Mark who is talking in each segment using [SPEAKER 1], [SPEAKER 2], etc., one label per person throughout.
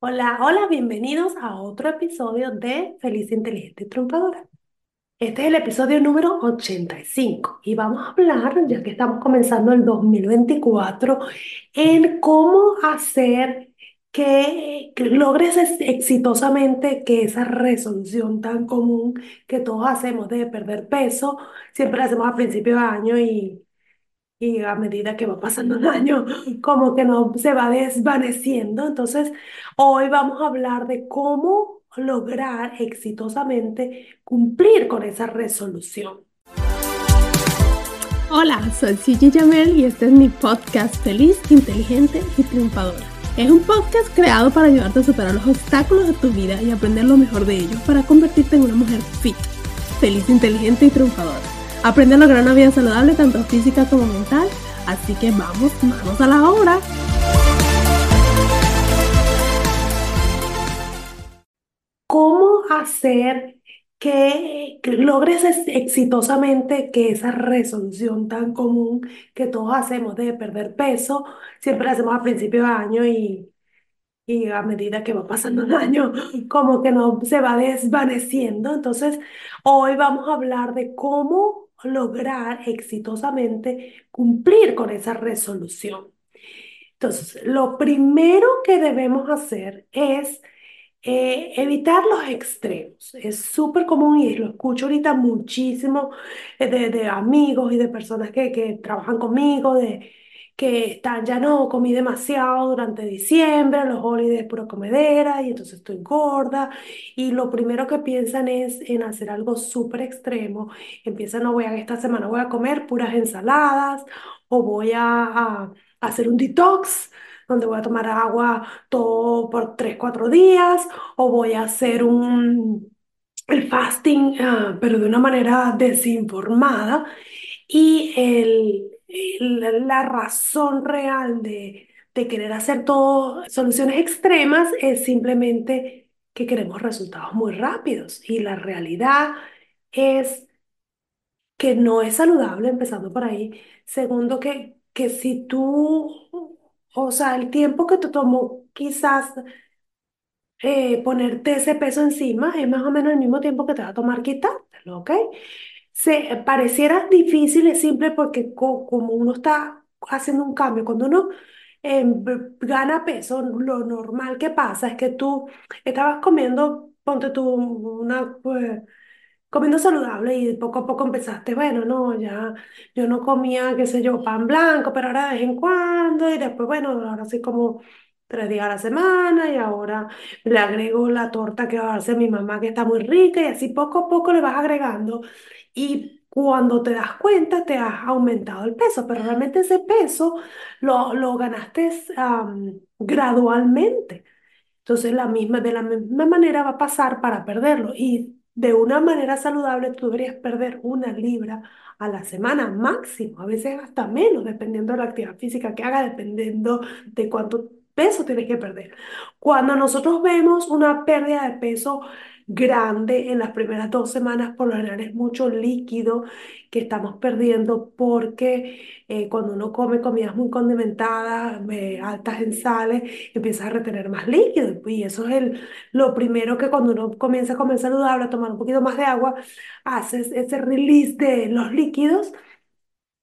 [SPEAKER 1] Hola, hola, bienvenidos a otro episodio de Feliz, Inteligente y Triunfadora. Este es el episodio número 85 y vamos a hablar, ya que estamos comenzando el 2024, en cómo hacer que, logres ex- exitosamente que esa resolución tan común que todos hacemos de perder peso, siempre la hacemos a principio de año y y a medida que va pasando el año, como que no se va desvaneciendo. Entonces, hoy vamos a hablar de cómo lograr exitosamente cumplir con esa resolución. Hola, soy Gigi Jamel y este es mi podcast Feliz, Inteligente y Triunfadora. Es un podcast creado para ayudarte a superar los obstáculos de tu vida y aprender lo mejor de ellos para convertirte en una mujer fit, feliz, inteligente y triunfadora. Aprende a lograr una vida saludable tanto física como mental, así que vamos, vamos a la obra. ¿Cómo hacer que, logres ex- exitosamente que esa resolución tan común que todos hacemos de perder peso, siempre la hacemos a principio de año y, y a medida que va pasando el año, como que no se va desvaneciendo? Entonces, hoy vamos a hablar de cómo lograr exitosamente cumplir con esa resolución. Entonces, lo primero que debemos hacer es eh, evitar los extremos. Es súper común y lo escucho ahorita muchísimo eh, de, de amigos y de personas que, que trabajan conmigo, de que están, ya no, comí demasiado durante diciembre, los holidays pura comedera y entonces estoy gorda. Y lo primero que piensan es en hacer algo súper extremo. Empiezan, no voy a, esta semana voy a comer puras ensaladas o voy a a hacer un detox donde voy a tomar agua todo por 3 4 días, o voy a hacer un, el fasting, ah, pero de una manera desinformada. Y el, el- la razón real de, de querer hacer todo soluciones extremas es simplemente que queremos resultados muy rápidos. Y la realidad es que no es saludable, empezando por ahí. Segundo, que, que si tú, o sea, el tiempo que te tomó quizás eh, ponerte ese peso encima es más o menos el mismo tiempo que te va a tomar quitártelo, ¿ok? Se, pareciera difícil, es simple porque co- como uno está haciendo un cambio, cuando uno eh, gana peso, lo normal que pasa es que tú estabas comiendo, ponte tú una, pues, comiendo saludable y poco a poco empezaste, bueno, no, ya yo no comía, qué sé yo, pan blanco, pero ahora de vez en cuando y después, bueno, ahora sí como tres días a la semana y ahora le agrego la torta que va a hacer mi mamá que está muy rica y así poco a poco le vas agregando y cuando te das cuenta te has aumentado el peso, pero realmente ese peso lo, lo ganaste gradualmente. Entonces, la misma, de la misma manera va a pasar para perderlo. Y de una manera saludable, tú deberías perder una libra a la semana máximo, a veces hasta menos, dependiendo de la actividad física que haga, dependiendo de cuánto peso tienes que perder. Cuando nosotros vemos una pérdida de peso grande en las primeras dos semanas, por lo general es mucho líquido que estamos perdiendo porque eh, cuando uno come comidas muy condimentadas, eh, altas en sales, empiezas a retener más líquido. Y eso es el, lo primero que cuando uno comienza a comer saludable, a tomar un poquito más de agua, haces ese release de los líquidos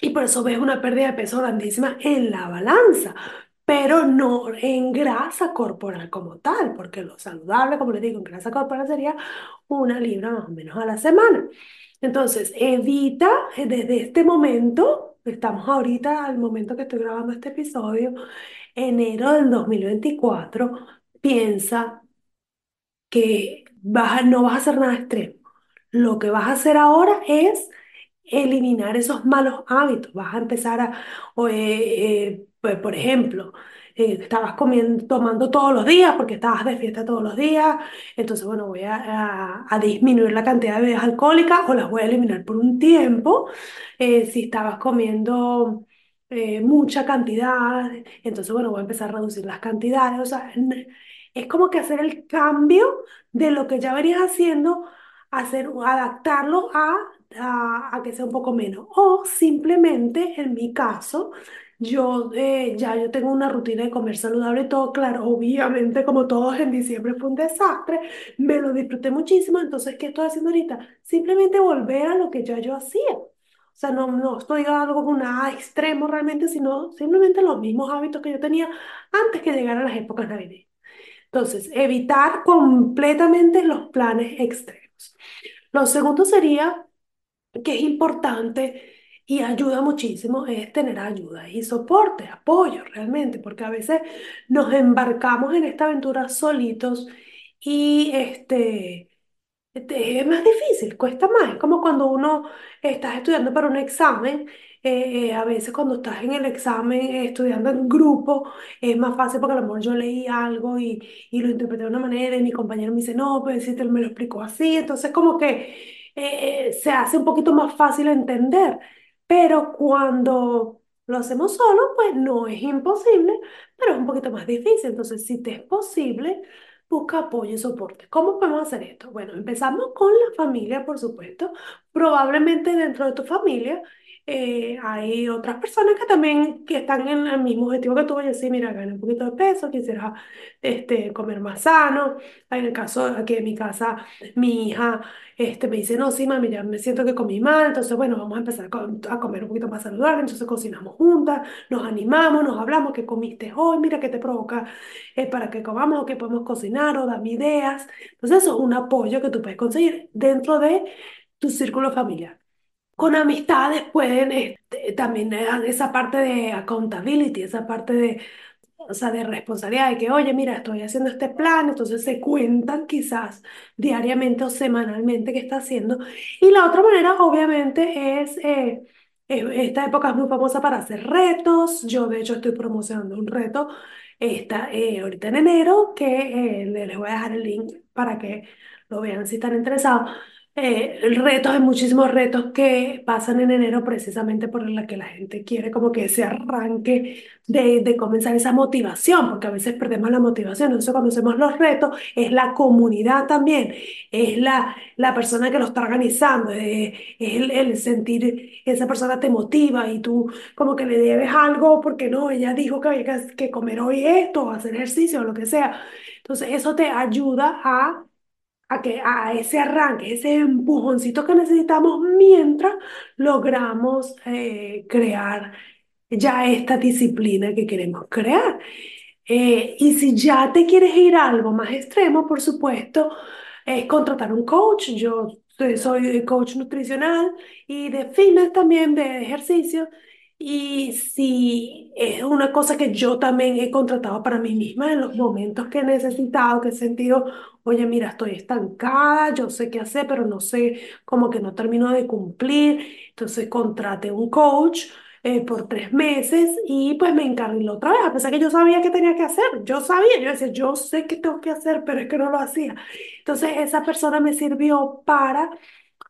[SPEAKER 1] y por eso ves una pérdida de peso grandísima en la balanza. Pero no en grasa corporal como tal, porque lo saludable, como les digo, en grasa corporal sería una libra más o menos a la semana. Entonces, evita eh, desde este momento, estamos ahorita al momento que estoy grabando este episodio, enero del 2024, piensa que vas no vas a hacer nada extremo. Lo que vas a hacer ahora es eliminar esos malos hábitos. Vas a empezar a, eh, eh, pues, por ejemplo, eh, estabas comiendo, tomando todos los días porque estabas de fiesta todos los días. Entonces, bueno, voy a, disminuir la cantidad de bebidas alcohólicas o las voy a eliminar por un tiempo. Eh, si estabas comiendo eh, mucha cantidad, entonces, bueno, voy a empezar a reducir las cantidades. O sea, es como que hacer el cambio de lo que ya venías haciendo, hacer, adaptarlo a, a que sea un poco menos. O simplemente, en mi caso, yo eh, ya yo tengo una rutina de comer saludable y todo, claro, obviamente como todos en diciembre fue un desastre, me lo disfruté muchísimo, entonces, ¿qué estoy haciendo ahorita? Simplemente volver a lo que ya yo hacía. O sea, no, no estoy algo con nada extremo realmente, sino simplemente los mismos hábitos que yo tenía antes que llegaran las épocas navideñas. Entonces, evitar completamente los planes extremos. Lo segundo sería que es importante y ayuda muchísimo es tener ayuda y soporte, apoyo realmente, porque a veces nos embarcamos en esta aventura solitos y este este, Es más difícil, cuesta más. Es como cuando uno estás estudiando para un examen. eh, eh, a veces cuando estás en el examen eh, estudiando en grupo es más fácil porque a lo mejor yo leí algo y, y lo interpreté de una manera y mi compañero me dice, no, pues si te me lo explicó así. Entonces como que eh, eh, se hace un poquito más fácil entender. Pero cuando lo hacemos solo, pues no es imposible, pero es un poquito más difícil. Entonces, si te es posible Busca apoyo y soporte. ¿Cómo podemos hacer esto? Bueno, empezamos con la familia, por supuesto. Probablemente dentro de tu familia eh, hay otras personas que también que están en el mismo objetivo que tú. Oye, sí, mira, gané un poquito de peso, quisiera este, comer más sano. En el caso aquí de mi casa, mi hija este, me dice, no, sí, mami, ya me siento que comí mal. Entonces, bueno, vamos a empezar a co- a comer un poquito más saludable. Entonces cocinamos juntas, nos animamos, nos hablamos, ¿qué comiste hoy? Mira, ¿qué te provoca? eh, para que comamos o que podemos cocinar o dame ideas. Entonces, eso es un apoyo que tú puedes conseguir dentro de tu círculo familiar. Con amistades pueden este, también eh, esa parte de accountability, esa parte de, o sea, de responsabilidad, de que, oye, mira, estoy haciendo este plan, entonces se cuentan quizás diariamente o semanalmente qué está haciendo. Y la otra manera, obviamente, es, eh, esta época es muy famosa para hacer retos. Yo, de hecho, estoy promocionando un reto esta, eh, ahorita en enero, que eh, les voy a dejar el link para que lo vean si están interesados. Eh, retos, hay muchísimos retos que pasan en enero precisamente por la que la gente quiere como que ese arranque de, de comenzar esa motivación, porque a veces perdemos la motivación. Entonces, cuando hacemos los retos, es la comunidad también, es la, la persona que lo está organizando, es, es el, el sentir esa persona te motiva y tú como que le debes algo porque no, ella dijo que había que, comer hoy esto, hacer ejercicio o lo que sea. Entonces, eso te ayuda a a que a ese arranque, ese empujoncito que necesitamos mientras logramos eh, crear ya esta disciplina que queremos crear. Eh, y si ya te quieres ir a algo más extremo, por supuesto, es contratar un coach. Yo soy coach nutricional y de fitness también, de ejercicio. Y si es una cosa que yo también he contratado para mí misma en los momentos que he necesitado, que he sentido, oye, mira, estoy estancada, yo sé qué hacer, pero no sé, como que no termino de cumplir. Entonces contraté un coach eh, por tres meses y pues me encarriló otra vez, a pesar que yo sabía qué tenía que hacer. Yo sabía, yo decía, yo sé qué tengo que hacer, pero es que no lo hacía. Entonces esa persona me sirvió para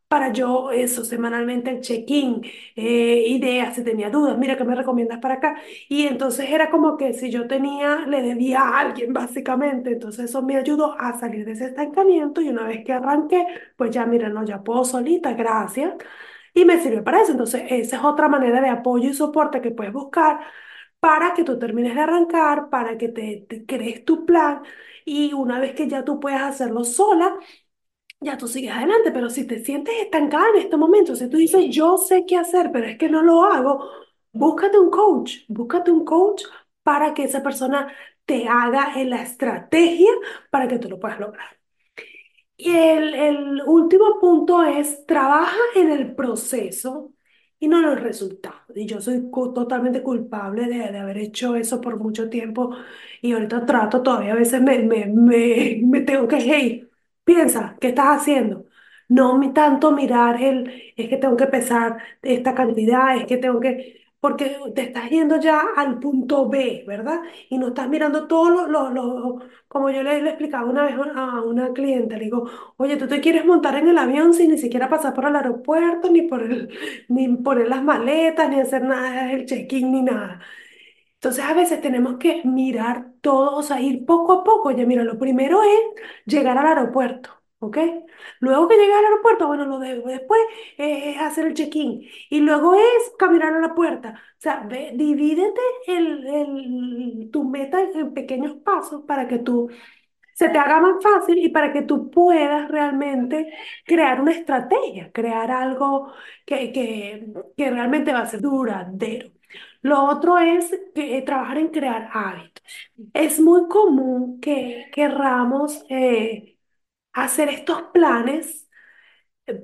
[SPEAKER 1] para yo eso, semanalmente el check-in, eh, ideas, si tenía dudas, mira, ¿qué me recomiendas para acá? Y entonces era como que si yo tenía, le debía a alguien básicamente, entonces eso me ayudó a salir de ese estancamiento y una vez que arranqué, pues ya, mira, no, ya puedo solita, gracias. Y me sirve para eso. Entonces, esa es otra manera de apoyo y soporte que puedes buscar para que tú termines de arrancar, para que te, te crees tu plan y una vez que ya tú puedas hacerlo sola, ya tú sigues adelante, pero si te sientes estancada en este momento, si tú dices, yo sé qué hacer, pero es que no lo hago, búscate un coach, búscate un coach para que esa persona te haga en la estrategia para que tú lo puedas lograr. Y el, el último punto es, trabaja en el proceso y no en los resultados. Y yo soy totalmente culpable de, de haber hecho eso por mucho tiempo y ahorita trato todavía, a veces me, me, me, me tengo que, hey, piensa, ¿qué estás haciendo? No mi- tanto mirar el, es que tengo que pesar esta cantidad, es que tengo que, porque te estás yendo ya al punto B, ¿verdad? Y no estás mirando todo lo, lo, lo- como yo le, le explicaba una vez a una cliente, le digo, oye, tú te quieres montar en el avión sin ni siquiera pasar por el aeropuerto, ni por el, ni poner las maletas, ni hacer nada, el check-in, ni nada. Entonces a veces tenemos que mirar todo, o sea, ir poco a poco. Ya mira, lo primero es llegar al aeropuerto, ¿ok? Luego que llegas al aeropuerto, bueno, lo de, después es hacer el check-in y luego es caminar a la puerta. O sea, ve, divídete el, el- tu meta en pequeños pasos para que tú se te haga más fácil y para que tú puedas realmente crear una estrategia, crear algo que, que, que realmente va a ser duradero. Lo otro es eh, trabajar en crear hábitos. Es muy común que querramos eh, hacer estos planes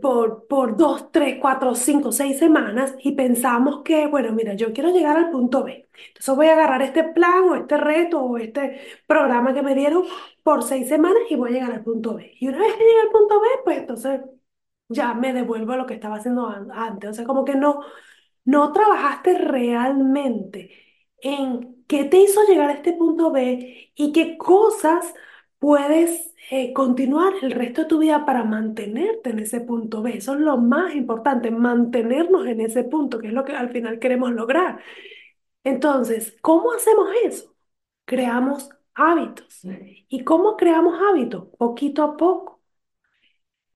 [SPEAKER 1] por, por dos, tres, cuatro, cinco, seis semanas y pensamos que, bueno, mira, yo quiero llegar al punto B. Entonces voy a agarrar este plan o este reto o este programa que me dieron por seis semanas y voy a llegar al punto B. Y una vez que llegue al punto B, pues entonces ya me devuelvo a lo que estaba haciendo an- antes. O sea, como que no, no trabajaste realmente en qué te hizo llegar a este punto B y qué cosas puedes eh, continuar el resto de tu vida para mantenerte en ese punto B. Eso es lo más importante, mantenernos en ese punto, que es lo que al final queremos lograr. Entonces, ¿cómo hacemos eso? Creamos hábitos. ¿Y cómo creamos hábitos? Poquito a poco.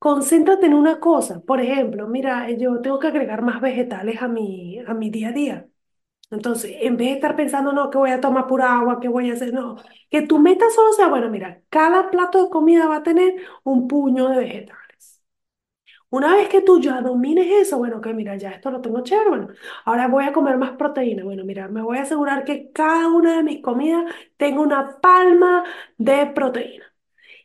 [SPEAKER 1] Concéntrate en una cosa. Por ejemplo, mira, yo tengo que agregar más vegetales a mi, a mi día a día. Entonces, en vez de estar pensando, no, que voy a tomar pura agua, que voy a hacer, no, que tu meta solo sea, bueno, mira, cada plato de comida va a tener un puño de vegetales. Una vez que tú ya domines eso, bueno, que mira, ya esto lo tengo chévere, bueno, ahora voy a comer más proteína. Bueno, mira, me voy a asegurar que cada una de mis comidas tenga una palma de proteína.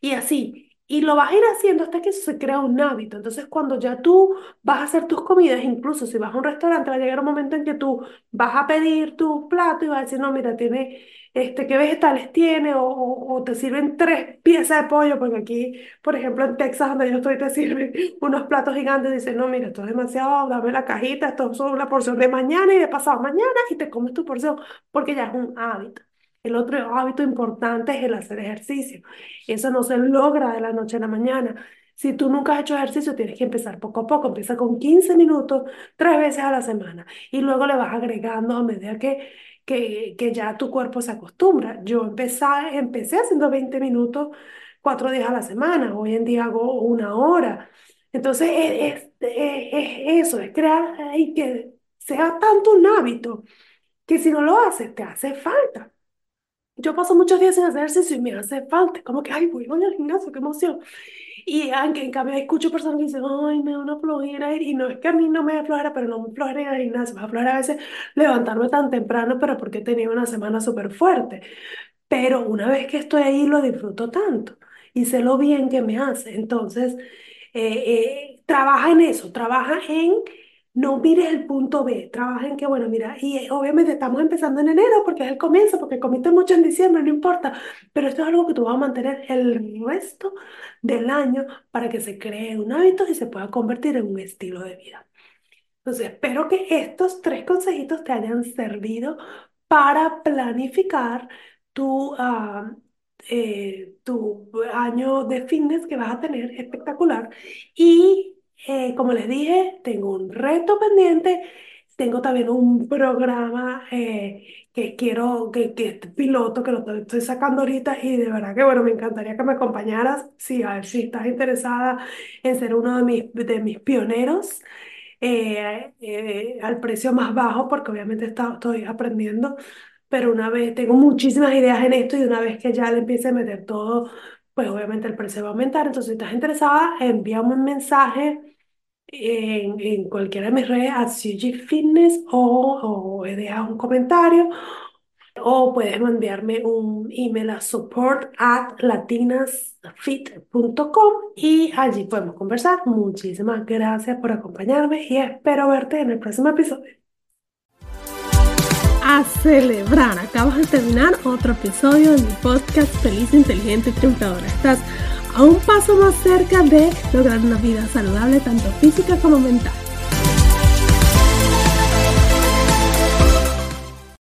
[SPEAKER 1] Y así. Y lo vas a ir haciendo hasta que se crea un hábito. Entonces, cuando ya tú vas a hacer tus comidas, incluso si vas a un restaurante, va a llegar un momento en que tú vas a pedir tu plato y vas a decir, no, mira, tiene, este, ¿qué vegetales tiene? O, o- te sirven tres piezas de pollo, porque aquí, por ejemplo, en Texas, donde yo estoy, te sirven unos platos gigantes y dices, no, mira, esto es demasiado, dame la cajita, esto es una porción de mañana y de pasado mañana y te comes tu porción, porque ya es un hábito. El otro hábito importante es el hacer ejercicio. Eso no se logra de la noche a la mañana. Si tú nunca has hecho ejercicio, tienes que empezar poco a poco. Empieza con 15 minutos, tres veces a la semana. Y luego le vas agregando a medida que, que, que ya tu cuerpo se acostumbra. Yo empecé, empecé haciendo 20 minutos cuatro días a la semana. Hoy en día hago una hora. Entonces, es, es, es- es eso, es crear y que sea tanto un hábito que si no lo haces, te hace falta. Yo paso muchos días sin hacer ejercicio y me hace falta, como que, ay, voy, voy al gimnasio, qué emoción. Y aunque en cambio escucho personas que dicen, ay, me da una flojera ir, y no es que a mí no me da flojera, pero no me flojera ir al gimnasio, me da flojera a veces levantarme tan temprano, pero porque he tenido una semana súper fuerte. Pero una vez que estoy ahí lo disfruto tanto y sé lo bien que me hace. Entonces, eh, eh, trabaja en eso, trabaja en no mires el punto B, trabaja en que, bueno, mira, y eh, obviamente estamos empezando en enero porque es el comienzo, porque comiste mucho en diciembre, no importa, pero esto es algo que tú vas a mantener el resto del año para que se cree un hábito y se pueda convertir en un estilo de vida. Entonces, espero que estos tres consejitos te hayan servido para planificar tu, ah, eh, tu año de fitness que vas a tener espectacular. Y eh, como les dije, tengo un reto pendiente, tengo también un programa eh, que quiero, que, que es piloto, que lo estoy sacando ahorita y de verdad que bueno, me encantaría que me acompañaras. Sí, a ver si estás interesada en ser uno de mis, de mis pioneros eh, eh, al precio más bajo, porque obviamente está- estoy aprendiendo, pero una vez tengo muchísimas ideas en esto y una vez que ya le empiece a meter todo, pues obviamente el precio va a aumentar. Entonces, si estás interesada, envíame un mensaje en, en cualquiera de mis redes, a CG Fitness o, o deja un comentario o puedes enviarme un email a support y allí podemos conversar. Muchísimas gracias por acompañarme y espero verte en el próximo episodio. A celebrar, acabas de terminar otro episodio de mi podcast Feliz, Inteligente y Triunfadora. Estás a un paso más cerca de lograr una vida saludable tanto física como mental.